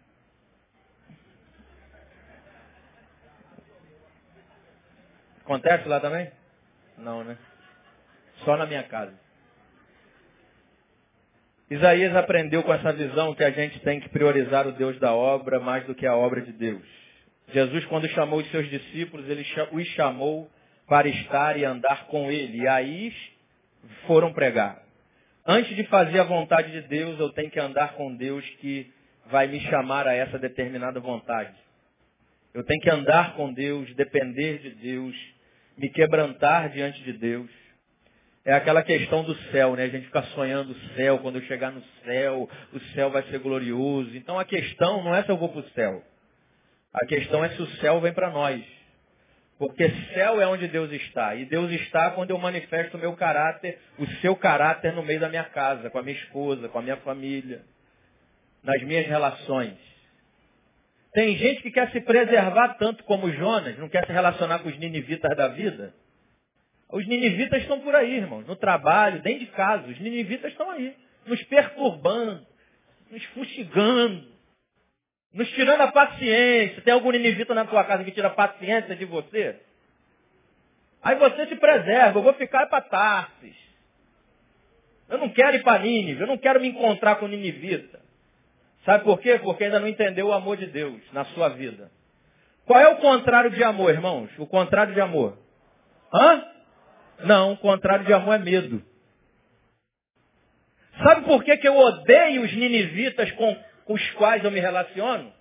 Speaker 2: Acontece lá também? Não, né? Só na minha casa. Isaías aprendeu com essa visão que a gente tem que priorizar o Deus da obra mais do que a obra de Deus. Jesus, quando chamou os seus discípulos, ele os chamou para estar e andar com ele. E aí foram pregar. Antes de fazer a vontade de Deus, eu tenho que andar com Deus que vai me chamar a essa determinada vontade. Eu tenho que andar com Deus, depender de Deus, me quebrantar diante de Deus. É aquela questão do céu, né? A gente fica sonhando o céu, quando eu chegar no céu, o céu vai ser glorioso. Então a questão não é se eu vou para o céu. A questão é se o céu vem para nós. Porque céu é onde Deus está. E Deus está quando eu manifesto o meu caráter, o seu caráter no meio da minha casa, com a minha esposa, com a minha família, nas minhas relações. Tem gente que quer se preservar tanto como Jonas, não quer se relacionar com os ninivitas da vida. Os ninivitas estão por aí, irmão, no trabalho, dentro de casa. Os ninivitas estão aí, nos perturbando, nos fustigando, nos tirando a paciência. Tem algum ninivita na tua casa que tira a paciência de você? Aí você se preserva, eu vou ficar para Tarsis. Eu não quero ir para Nínive, eu não quero me encontrar com ninivita. Sabe por quê? Porque ainda não entendeu o amor de Deus na sua vida. Qual é o contrário de amor, irmãos? O contrário de amor. Hã? Não, o contrário de amor é medo. Sabe por que, que eu odeio os ninivitas com, os quais eu me relaciono?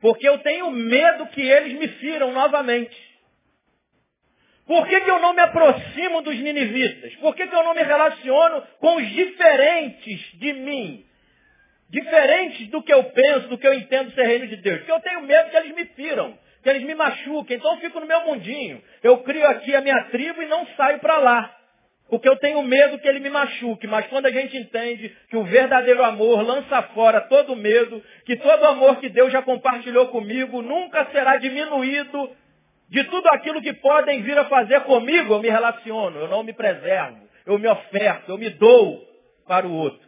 Speaker 2: Porque eu tenho medo que eles me firam novamente. Por que, que eu não me aproximo dos ninivitas? Por que, que eu não me relaciono com os diferentes de mim? Diferentes do que eu penso, do que eu entendo ser reino de Deus. Porque eu tenho medo que eles me firam, que eles me machuquem. Então eu fico no meu mundinho. Eu crio aqui a minha tribo e não saio para lá. Porque eu tenho medo que ele me machuque, mas quando a gente entende que o verdadeiro amor lança fora todo medo, que todo amor que Deus já compartilhou comigo nunca será diminuído de tudo aquilo que podem vir a fazer comigo, eu me relaciono, eu não me preservo, eu me oferto, eu me dou para o outro.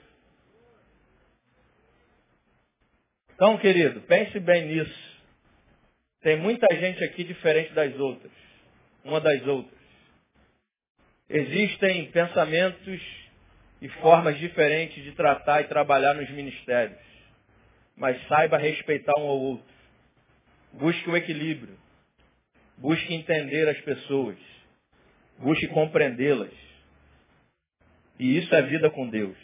Speaker 2: Então, querido, pense bem nisso. Tem muita gente aqui diferente das outras, uma das outras. Existem pensamentos e formas diferentes de tratar e trabalhar nos ministérios. Mas saiba respeitar um ao outro. Busque o equilíbrio. Busque entender as pessoas. Busque compreendê-las. E isso é vida com Deus.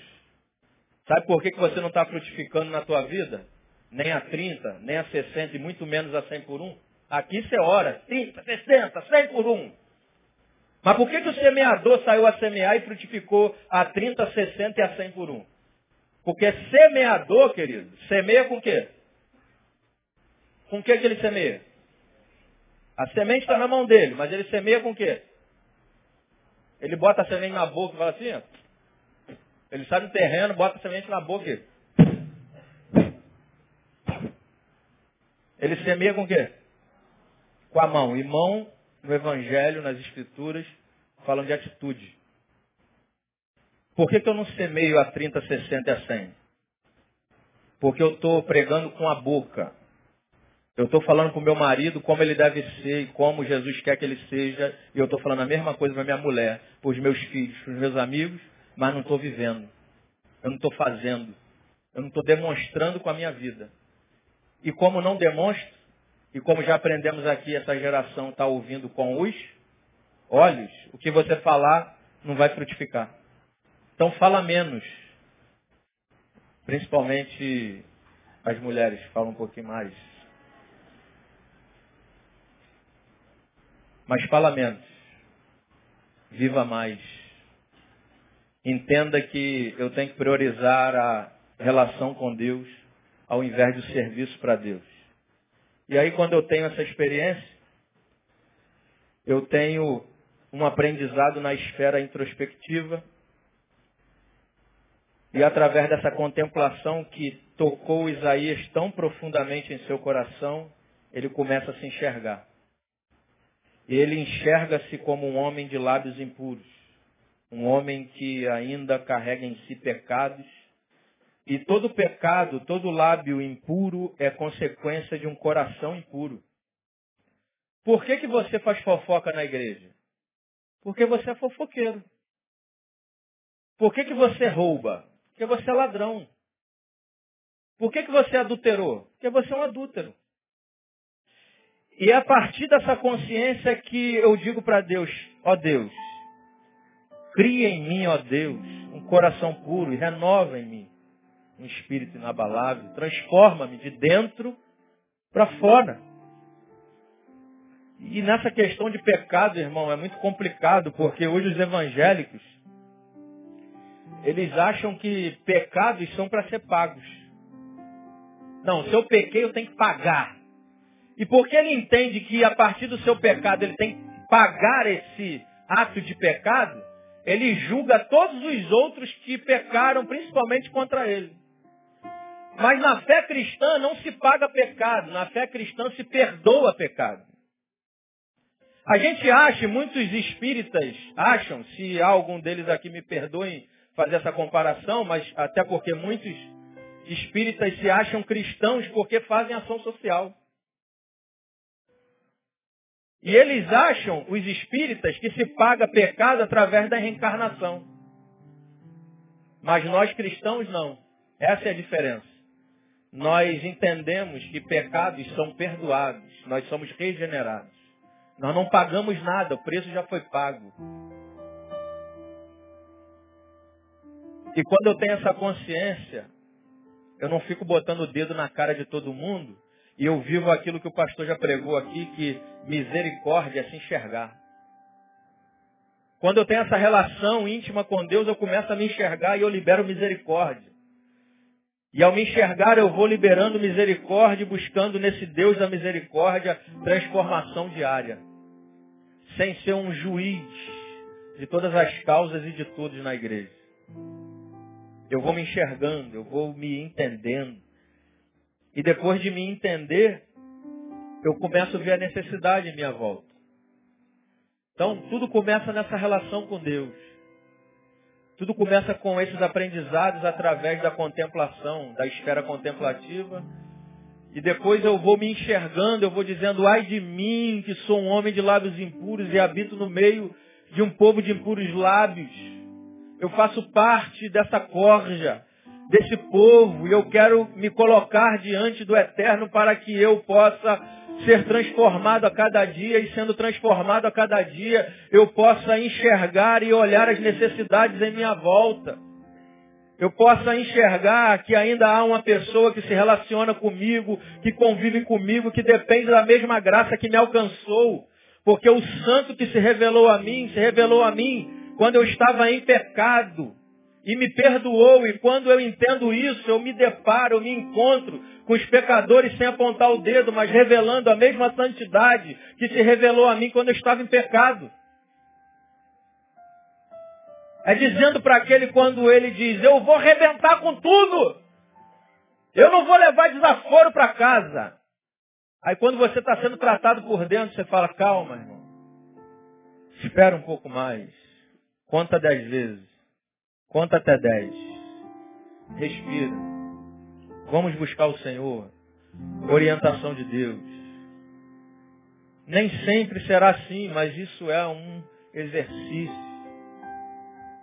Speaker 2: Sabe por que, que você não está frutificando na tua vida? Nem a 30, nem a 60 e muito menos a 100 por um? Aqui você ora, 30, 60, 100 por um. Mas por que, que o semeador saiu a semear e frutificou a 30, 60 e a 100 por um? Porque semeador, querido, semeia com o quê? Com o que, que ele semeia? A semente está na mão dele, mas ele semeia com o quê? Ele bota a semente na boca e fala assim, ó. Ele sai do terreno, bota a semente na boca. Ele semeia com o quê? Com a mão. E mão no Evangelho, nas Escrituras, falam de atitude. Por que, que eu não semeio a 30, 60 e a 100? Porque eu estou pregando com a boca. Eu estou falando com meu marido como ele deve ser e como Jesus quer que ele seja. E eu estou falando a mesma coisa para minha mulher, para os meus filhos, para os meus amigos, mas não estou vivendo. Eu não estou fazendo. Eu não estou demonstrando com a minha vida. E como não demonstro, e como já aprendemos aqui, essa geração está ouvindo com os olhos, o que você falar não vai frutificar. Então fala menos. Principalmente as mulheres falam um pouquinho mais. Mas fala menos. Viva mais. Entenda que eu tenho que priorizar a relação com Deus ao invés do serviço para Deus. E aí, quando eu tenho essa experiência, eu tenho um aprendizado na esfera introspectiva. E através dessa contemplação que tocou Isaías tão profundamente em seu coração, ele começa a se enxergar. Ele enxerga-se como um homem de lábios impuros, um homem que ainda carrega em si pecados e todo pecado, todo lábio impuro é consequência de um coração impuro. Por que, que você faz fofoca na igreja? Porque você é fofoqueiro. Por que, que você rouba? Porque você é ladrão. Por que, que você adulterou? Porque você é um adúltero. E é a partir dessa consciência que eu digo para Deus, ó Deus, cria em mim, ó Deus, um coração puro e renova em mim um espírito inabalável. Transforma-me de dentro para fora. E nessa questão de pecado, irmão, é muito complicado, porque hoje os evangélicos, eles acham que pecados são para ser pagos. Não, se eu pequei, eu tenho que pagar. E porque ele entende que a partir do seu pecado ele tem que pagar esse ato de pecado, ele julga todos os outros que pecaram, principalmente contra ele. Mas na fé cristã não se paga pecado, na fé cristã se perdoa pecado. A gente acha, muitos espíritas acham, se algum deles aqui me perdoem fazer essa comparação, mas até porque muitos espíritas se acham cristãos porque fazem ação social. E eles acham, os espíritas, que se paga pecado através da reencarnação. Mas nós cristãos não. Essa é a diferença nós entendemos que pecados são perdoados, nós somos regenerados. Nós não pagamos nada, o preço já foi pago. E quando eu tenho essa consciência, eu não fico botando o dedo na cara de todo mundo e eu vivo aquilo que o pastor já pregou aqui, que misericórdia é se enxergar. Quando eu tenho essa relação íntima com Deus, eu começo a me enxergar e eu libero misericórdia. E ao me enxergar, eu vou liberando misericórdia, buscando nesse Deus da misericórdia transformação diária. Sem ser um juiz, de todas as causas e de todos na igreja. Eu vou me enxergando, eu vou me entendendo. E depois de me entender, eu começo a ver a necessidade em minha volta. Então, tudo começa nessa relação com Deus. Tudo começa com esses aprendizados através da contemplação, da esfera contemplativa. E depois eu vou me enxergando, eu vou dizendo, ai de mim, que sou um homem de lábios impuros e habito no meio de um povo de impuros lábios. Eu faço parte dessa corja, desse povo, e eu quero me colocar diante do Eterno para que eu possa ser transformado a cada dia e sendo transformado a cada dia, eu possa enxergar e olhar as necessidades em minha volta. Eu possa enxergar que ainda há uma pessoa que se relaciona comigo, que convive comigo, que depende da mesma graça que me alcançou. Porque o santo que se revelou a mim, se revelou a mim quando eu estava em pecado e me perdoou. E quando eu entendo isso, eu me deparo, eu me encontro com os pecadores sem apontar o dedo, mas revelando a mesma santidade que se revelou a mim quando eu estava em pecado. É dizendo para aquele quando ele diz, eu vou arrebentar com tudo. Eu não vou levar desaforo para casa. Aí quando você está sendo tratado por dentro, você fala, calma, irmão. Espera um pouco mais. Conta dez vezes. Conta até dez. Respira. Vamos buscar o Senhor. Orientação de Deus. Nem sempre será assim, mas isso é um exercício.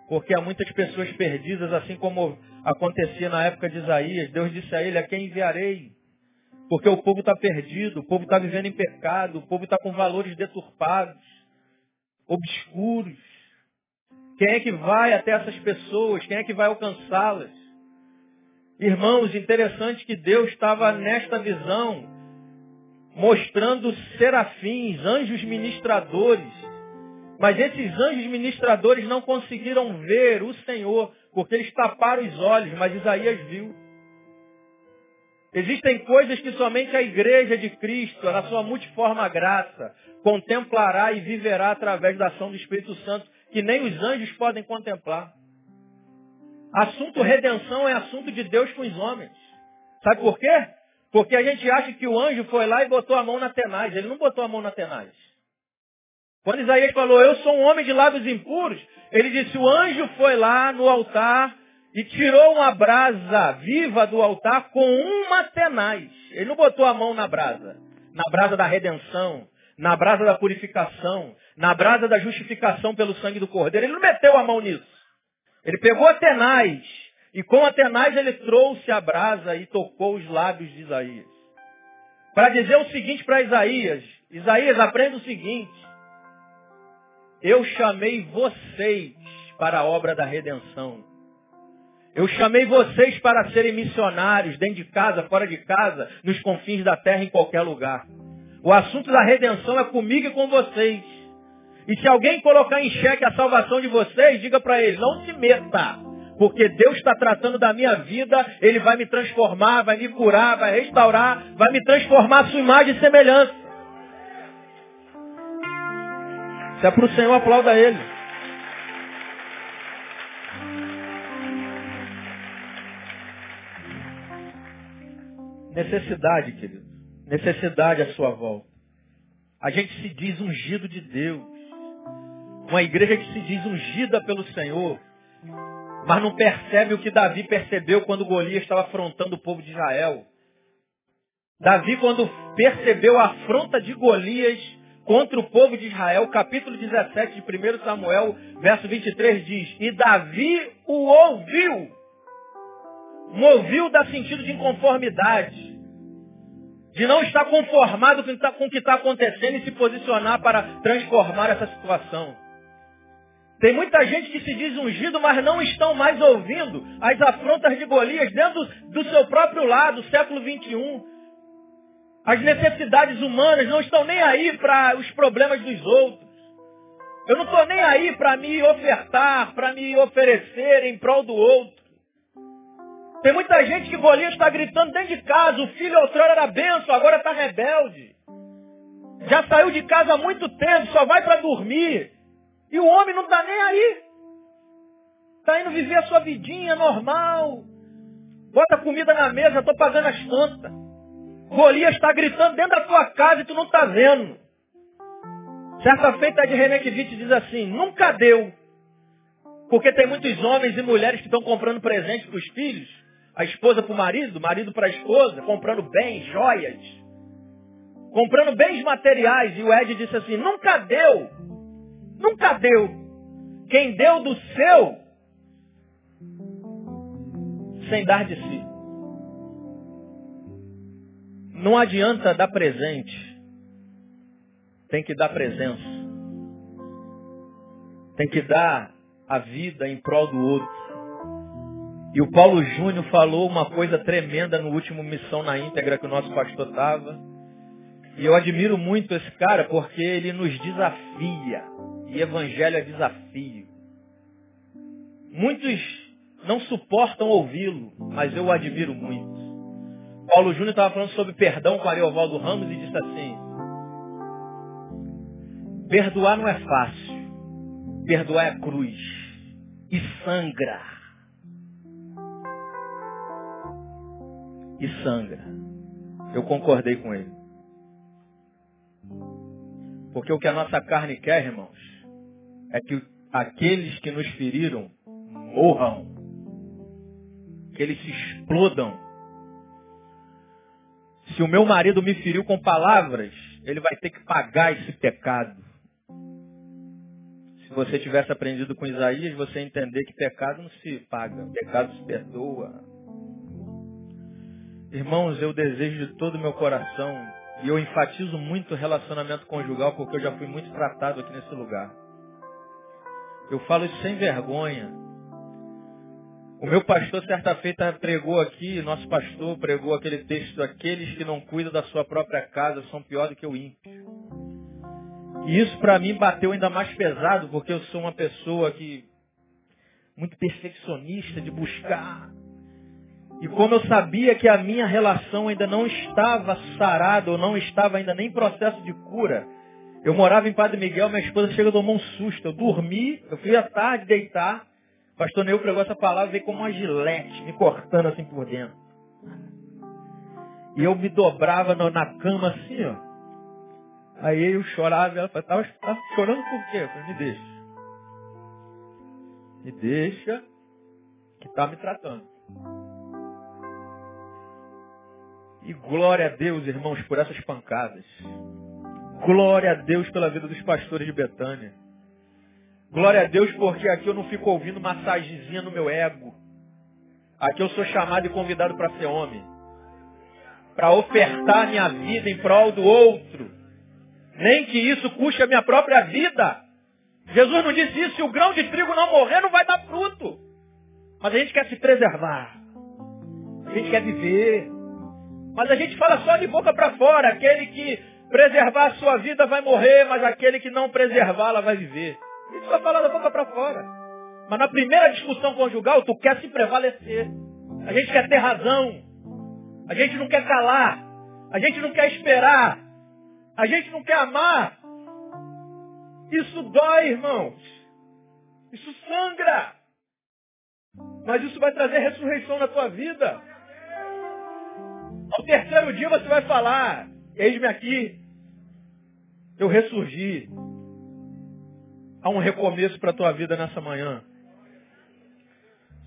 Speaker 2: Porque há muitas pessoas perdidas, assim como acontecia na época de Isaías. Deus disse a ele, a quem enviarei? Porque o povo está perdido, o povo está vivendo em pecado, o povo está com valores deturpados, obscuros. Quem é que vai até essas pessoas? Quem é que vai alcançá-las? Irmãos, interessante que Deus estava nesta visão, mostrando serafins, anjos ministradores. Mas esses anjos ministradores não conseguiram ver o Senhor, porque eles taparam os olhos, mas Isaías viu. Existem coisas que somente a igreja de Cristo, na sua multiforme graça, contemplará e viverá através da ação do Espírito Santo, que nem os anjos podem contemplar. Assunto redenção é assunto de Deus com os homens. Sabe por quê? Porque a gente acha que o anjo foi lá e botou a mão na tenaz. Ele não botou a mão na tenaz. Quando Isaías falou, eu sou um homem de lábios impuros, ele disse, o anjo foi lá no altar e tirou uma brasa viva do altar com uma tenaz. Ele não botou a mão na brasa. Na brasa da redenção, na brasa da purificação, na brasa da justificação pelo sangue do cordeiro. Ele não meteu a mão nisso. Ele pegou a tenaz e com a tenaz ele trouxe a brasa e tocou os lábios de Isaías. Para dizer o seguinte para Isaías, Isaías, aprenda o seguinte. Eu chamei vocês para a obra da redenção. Eu chamei vocês para serem missionários, dentro de casa, fora de casa, nos confins da terra, em qualquer lugar. O assunto da redenção é comigo e com vocês. E se alguém colocar em xeque a salvação de vocês, diga para ele, não se meta. Porque Deus está tratando da minha vida, Ele vai me transformar, vai me curar, vai restaurar, vai me transformar a sua imagem e semelhança. Se é para o Senhor, aplauda Ele. Necessidade, querido. Necessidade à sua volta. A gente se diz ungido de Deus. Uma igreja que se diz ungida pelo Senhor. Mas não percebe o que Davi percebeu quando Golias estava afrontando o povo de Israel. Davi, quando percebeu a afronta de Golias contra o povo de Israel, capítulo 17 de 1 Samuel, verso 23 diz, e Davi o ouviu. Moviu dá sentido de inconformidade. De não estar conformado com o que está acontecendo e se posicionar para transformar essa situação. Tem muita gente que se diz ungido, mas não estão mais ouvindo as afrontas de Golias dentro do seu próprio lado, século 21. As necessidades humanas não estão nem aí para os problemas dos outros. Eu não estou nem aí para me ofertar, para me oferecer em prol do outro. Tem muita gente que Golias está gritando dentro de casa, o filho outrora era benção, agora está rebelde. Já saiu de casa há muito tempo, só vai para dormir. E o homem não está nem aí. Está indo viver a sua vidinha normal. Bota comida na mesa, estou pagando as contas. Golias está gritando dentro da tua casa e tu não está vendo. Certa feita de René Kivitz diz assim, nunca deu. Porque tem muitos homens e mulheres que estão comprando presentes para os filhos, a esposa para o marido, o marido para a esposa, comprando bens, joias, comprando bens materiais. E o Ed disse assim, nunca deu, nunca deu. Quem deu do seu, sem dar de si. Não adianta dar presente. Tem que dar presença. Tem que dar a vida em prol do outro. E o Paulo Júnior falou uma coisa tremenda no último Missão na íntegra que o nosso pastor estava. E eu admiro muito esse cara porque ele nos desafia. E evangelho é desafio. Muitos não suportam ouvi-lo, mas eu o admiro muito. Paulo Júnior estava falando sobre perdão com Ariovaldo Ramos e disse assim, perdoar não é fácil, perdoar é cruz e sangra. E sangra. Eu concordei com ele. Porque o que a nossa carne quer, irmãos, é que aqueles que nos feriram morram. Que eles se explodam se o meu marido me feriu com palavras, ele vai ter que pagar esse pecado. Se você tivesse aprendido com Isaías, você entender que pecado não se paga, pecado se perdoa. Irmãos, eu desejo de todo o meu coração, e eu enfatizo muito o relacionamento conjugal, porque eu já fui muito tratado aqui nesse lugar. Eu falo isso sem vergonha. O meu pastor, certa feita, pregou aqui, nosso pastor pregou aquele texto, aqueles que não cuidam da sua própria casa são pior do que o ímpio. E isso para mim bateu ainda mais pesado, porque eu sou uma pessoa que muito perfeccionista de buscar. E como eu sabia que a minha relação ainda não estava sarada, ou não estava ainda nem em processo de cura, eu morava em Padre Miguel, minha esposa chega e tomou um susto. Eu dormi, eu fui à tarde deitar, pastor Neil pregou essa palavra veio como uma gilete, me cortando assim por dentro. E eu me dobrava na cama assim, ó. Aí eu chorava ela falava, tá, chorando por quê? Eu falei, me deixa. Me deixa que tá me tratando. E glória a Deus, irmãos, por essas pancadas. Glória a Deus pela vida dos pastores de Betânia. Glória a Deus, porque aqui eu não fico ouvindo massagenzinha no meu ego. Aqui eu sou chamado e convidado para ser homem. Para ofertar minha vida em prol do outro. Nem que isso custe a minha própria vida. Jesus não disse isso, se o grão de trigo não morrer, não vai dar fruto. Mas a gente quer se preservar. A gente quer viver. Mas a gente fala só de boca para fora. Aquele que preservar a sua vida vai morrer, mas aquele que não preservá-la vai viver. Isso vai falar da boca para fora. Mas na primeira discussão conjugal, tu quer se prevalecer. A gente quer ter razão. A gente não quer calar. A gente não quer esperar. A gente não quer amar. Isso dói, irmãos. Isso sangra. Mas isso vai trazer ressurreição na tua vida. Ao terceiro dia você vai falar, eis-me aqui. Eu ressurgi. Há um recomeço para a tua vida nessa manhã.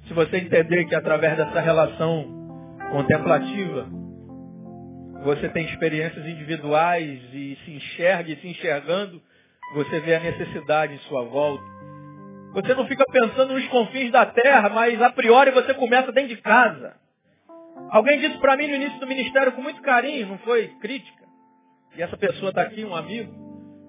Speaker 2: Se você entender que através dessa relação contemplativa, você tem experiências individuais e se enxerga e se enxergando, você vê a necessidade em sua volta. Você não fica pensando nos confins da terra, mas a priori você começa dentro de casa. Alguém disse para mim no início do ministério com muito carinho, não foi crítica. E essa pessoa está aqui, um amigo.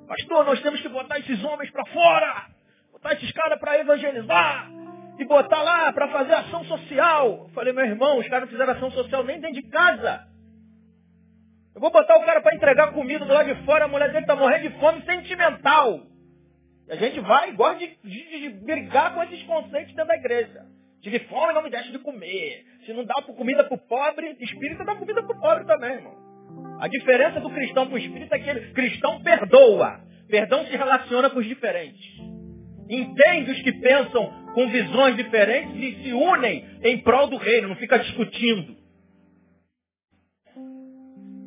Speaker 2: Pastor, nós temos que botar esses homens para fora. Botar esses caras para evangelizar. E botar lá para fazer ação social. Eu falei, meu irmão, os caras não fizeram ação social nem dentro de casa. Eu vou botar o cara para entregar comida do lado de fora, a mulher dele está morrendo de fome sentimental. E a gente vai e gosta de, de, de, brigar com esses conceitos dentro da igreja. Tive fome, não me deixe de comer. Se não dá comida para o pobre, espírita dá comida para o pobre também, irmão. A diferença do cristão para o espírita é que o cristão perdoa. Perdão se relaciona com os diferentes. Entende os que pensam com visões diferentes e se unem em prol do reino, não fica discutindo.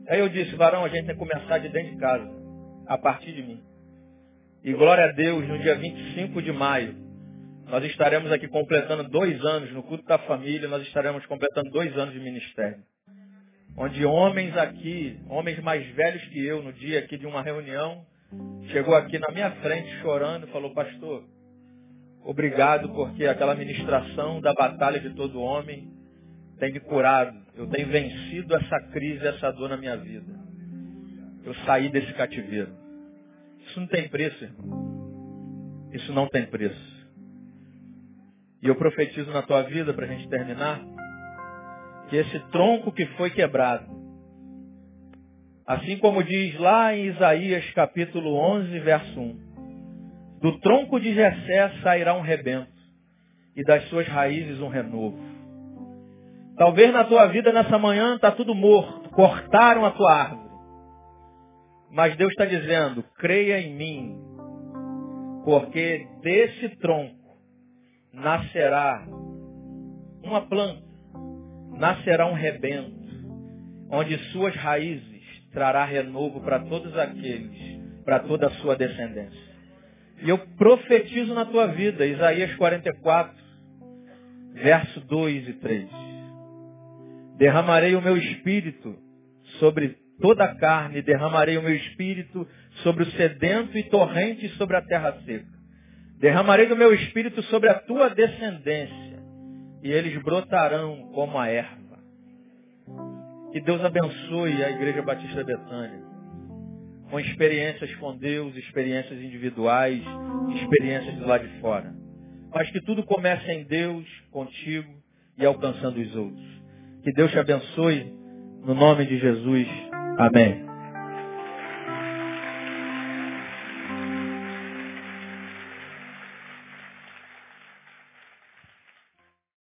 Speaker 2: Aí eu disse, varão, a gente tem que começar de dentro de casa, a partir de mim. E glória a Deus, no dia 25 de maio, nós estaremos aqui completando dois anos, no culto da família, nós estaremos completando dois anos de ministério. Onde homens aqui, homens mais velhos que eu, no dia aqui de uma reunião, chegou aqui na minha frente chorando e falou, pastor, obrigado porque aquela ministração da batalha de todo homem tem me curado. Eu tenho vencido essa crise, essa dor na minha vida. Eu saí desse cativeiro. Isso não tem preço, irmão. Isso não tem preço. E eu profetizo na tua vida, para a gente terminar, que esse tronco que foi quebrado, assim como diz lá em Isaías capítulo 11, verso 1, do tronco de Jessé sairá um rebento, e das suas raízes um renovo. Talvez na tua vida nessa manhã está tudo morto, cortaram a tua árvore. Mas Deus está dizendo, creia em mim, porque desse tronco nascerá uma planta, nascerá um rebento, onde suas raízes trará renovo para todos aqueles, para toda a sua descendência. E eu profetizo na tua vida, Isaías 44, verso 2 e 3. Derramarei o meu espírito sobre toda a carne, derramarei o meu espírito sobre o sedento e torrente sobre a terra seca. Derramarei do meu espírito sobre a tua descendência, e eles brotarão como a erva. Que Deus abençoe a Igreja Batista Betânia, com experiências com Deus, experiências individuais, experiências do lado de fora. Mas que tudo comece em Deus, contigo e alcançando os outros. Que Deus te abençoe, no nome de Jesus. Amém.